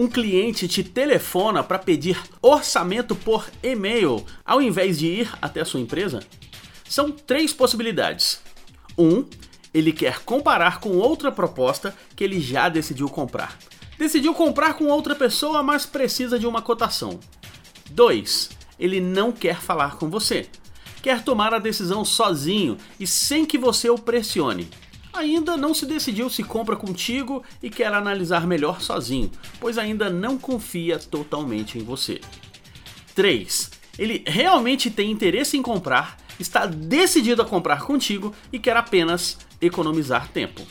Um cliente te telefona para pedir orçamento por e-mail ao invés de ir até a sua empresa? São três possibilidades. Um, ele quer comparar com outra proposta que ele já decidiu comprar. Decidiu comprar com outra pessoa, mas precisa de uma cotação. 2. Ele não quer falar com você. Quer tomar a decisão sozinho e sem que você o pressione. Ainda não se decidiu se compra contigo e quer analisar melhor sozinho, pois ainda não confia totalmente em você. 3. Ele realmente tem interesse em comprar, está decidido a comprar contigo e quer apenas economizar tempo.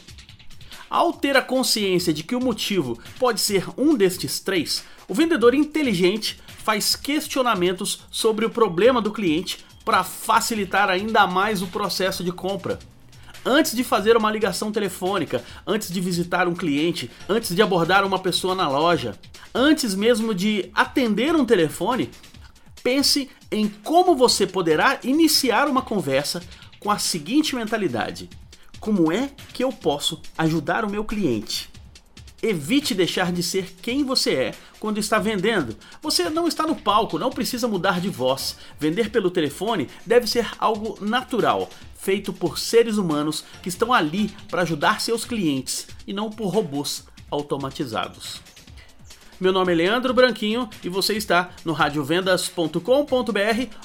Ao ter a consciência de que o motivo pode ser um destes três, o vendedor inteligente faz questionamentos sobre o problema do cliente para facilitar ainda mais o processo de compra. Antes de fazer uma ligação telefônica, antes de visitar um cliente, antes de abordar uma pessoa na loja, antes mesmo de atender um telefone, pense em como você poderá iniciar uma conversa com a seguinte mentalidade: como é que eu posso ajudar o meu cliente? Evite deixar de ser quem você é quando está vendendo. Você não está no palco, não precisa mudar de voz. Vender pelo telefone deve ser algo natural, feito por seres humanos que estão ali para ajudar seus clientes e não por robôs automatizados. Meu nome é Leandro Branquinho e você está no radiovendas.com.br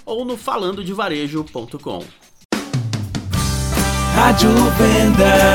ou no falandodevarejo.com. Rádio Vendas.